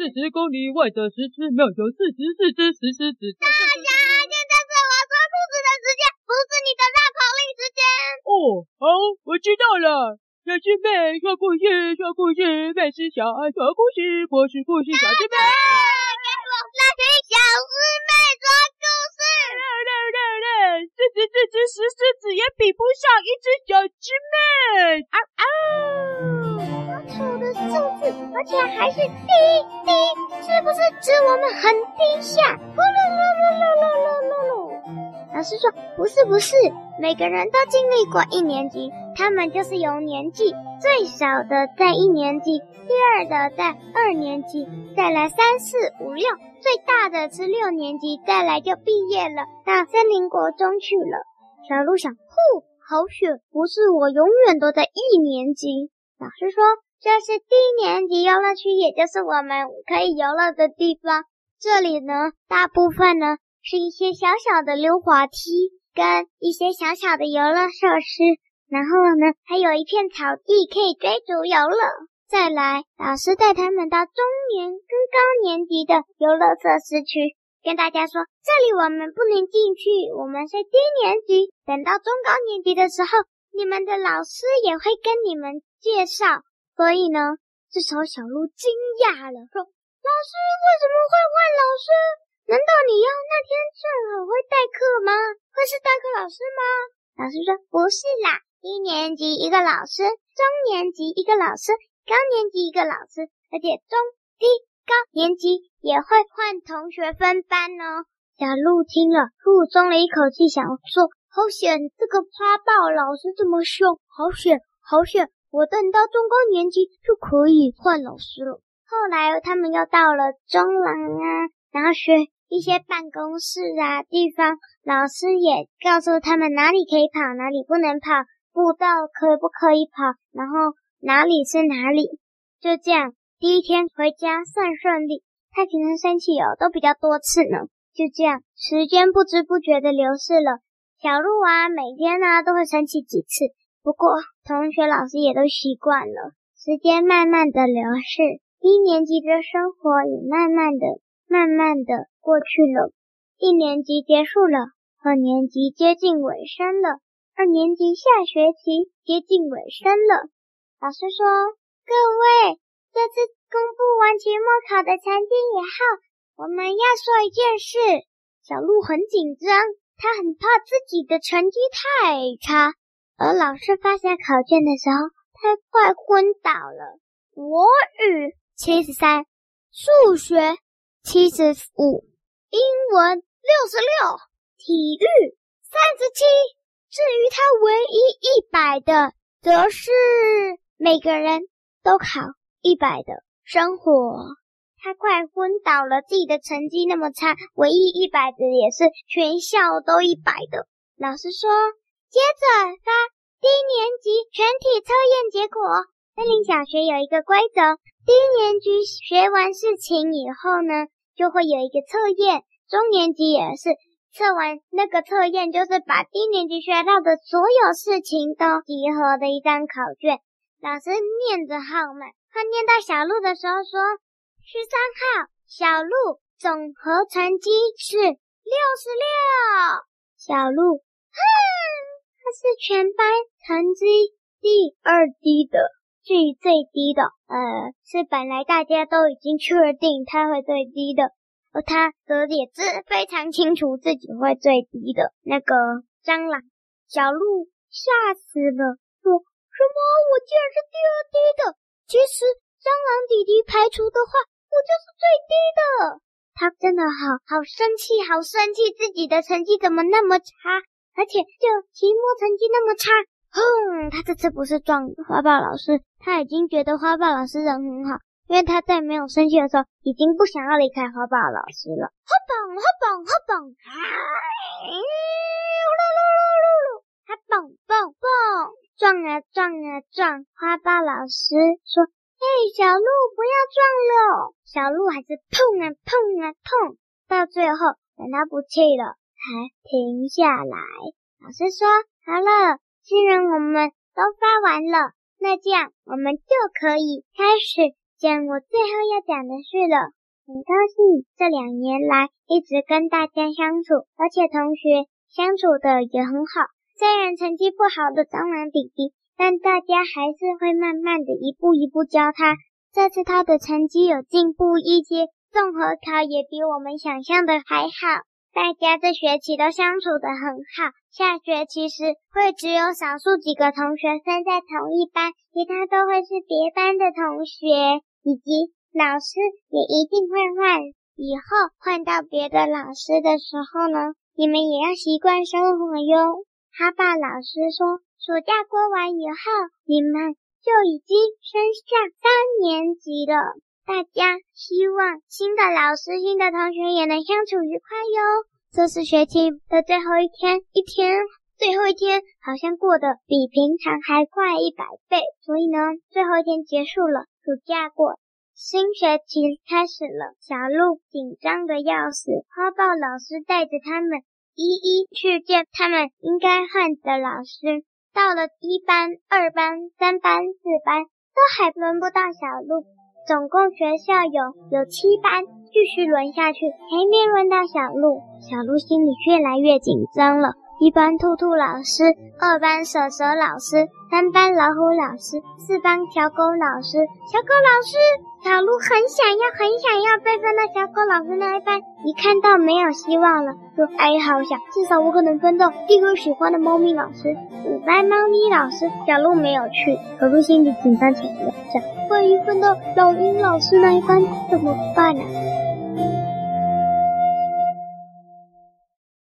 四十公里外的石狮庙有四十四只石狮子。大家，现在是我说兔子的时间，不是你的绕口令时间。哦，好，我知道了。小师妹说故事，说故事，妹是小爱说故事，我是故事小师妹。给我来听小师妹说故事。六六六六，四十四只石狮子也比不上一只小师妹。啊而且还是滴滴，是不是指我们很低下？噜噜噜噜噜噜噜噜。老师说不是不是，每个人都经历过一年级，他们就是由年纪最小的在一年级，第二的在二年级，再来三四五六，最大的是六年级，再来就毕业了，到森林国中去了。小鹿想，呼，好险，不是我永远都在一年级。老师说。这是低年级游乐区，也就是我们可以游乐的地方。这里呢，大部分呢是一些小小的溜滑梯跟一些小小的游乐设施，然后呢，还有一片草地可以追逐游乐。再来，老师带他们到中年跟高年级的游乐设施区，跟大家说，这里我们不能进去，我们是低年级。等到中高年级的时候，你们的老师也会跟你们介绍。所以呢，这时候小鹿惊讶了，说：“老师为什么会换老师？难道你要那天正好会代课吗？会是代课老师吗？”老师说：“不是啦，一年级一个老师，中年级一个老师，高年级一个老师，而且中低高年级也会换同学分班哦。”小鹿听了，呼松了一口气，想说：“好险，这个花豹老师这么凶，好险，好险。”我等到中高年级就可以换老师了。后来他们又到了中廊啊，然后学一些办公室啊地方，老师也告诉他们哪里可以跑，哪里不能跑，步道可不可以跑，然后哪里是哪里。就这样，第一天回家算顺利。太平人生气哦，都比较多次呢。就这样，时间不知不觉的流逝了。小鹿啊，每天呢都会生气几次。不过，同学、老师也都习惯了。时间慢慢的流逝，一年级的生活也慢慢的、慢慢的过去了。一年级结束了，二年级接近尾声了，二年级下学期接近尾声了。老师说：“各位，这次公布完期末考的成绩以后，我们要说一件事。”小鹿很紧张，他很怕自己的成绩太差。而老师发下考卷的时候，他快昏倒了。国语七十三，数学七十五，英文六十六，体育三十七。至于他唯一一百的，则是每个人都考一百的生活。他快昏倒了，自己的成绩那么差，唯一一百的也是全校都一百的。老师说。接着发低年级全体测验结果。森林小学有一个规则：低年级学完事情以后呢，就会有一个测验；中年级也是测完那个测验，就是把低年级学到的所有事情都集合的一张考卷。老师念着号码，他念到小鹿的时候说：“十三号小鹿总和成绩是六十六。”小鹿，是全班成绩第二低的，至于最低的，呃，是本来大家都已经确定他会最低的，而他则也是非常清楚自己会最低的。那个蟑螂小鹿吓死了，说什么？我竟然是第二低的？其实蟑螂弟弟排除的话，我就是最低的。他真的好好生气，好生气，自己的成绩怎么那么差？而且，就期末成绩那么差，哼！他这次不是撞花豹老师，他已经觉得花豹老师人很好，因为他在没有生气的时候，已经不想要离开花豹老师了。哈嘣哈嘣哈嘣，哎，噜噜噜噜噜，哈嘣嘣嘣，撞啊撞啊撞！花豹老师说：“嘿，小鹿不要撞了。”小鹿还是碰啊碰啊碰，到最后等他不气了。才停下来。老师说：“好了，既然我们都发完了，那这样我们就可以开始讲我最后要讲的事了。很高兴这两年来一直跟大家相处，而且同学相处的也很好。虽然成绩不好的蟑螂弟弟，但大家还是会慢慢的一步一步教他。这次他的成绩有进步一些，综合考也比我们想象的还好。大家这学期都相处得很好，下学期时会只有少数几个同学分在同一班，其他都会是别班的同学，以及老师也一定会换。以后换到别的老师的时候呢，你们也要习惯生活哟。哈霸老师说，暑假过完以后，你们就已经升上三年级了。大家希望新的老师、新的同学也能相处愉快哟。这是学期的最后一天，一天最后一天好像过得比平常还快一百倍。所以呢，最后一天结束了，暑假过，新学期开始了。小鹿紧张的要死，花豹老师带着他们一一去见他们应该换的老师。到了一班、二班、三班、四班，都还轮不到小鹿。总共学校有有七班，继续轮下去，还没轮到小鹿，小鹿心里越来越紧张了。一班兔兔老师，二班蛇蛇老师，三班老虎老师，四班小狗老师。小狗老师，小鹿很想要，很想要被分到小狗老师那一班。一看到没有希望了，就哀嚎想：至少我可能分到第一个喜欢的猫咪老师。五班猫咪老师，小鹿没有去，小鹿心里紧张起来，想：万一分到老鹰老师那一班怎么办呢？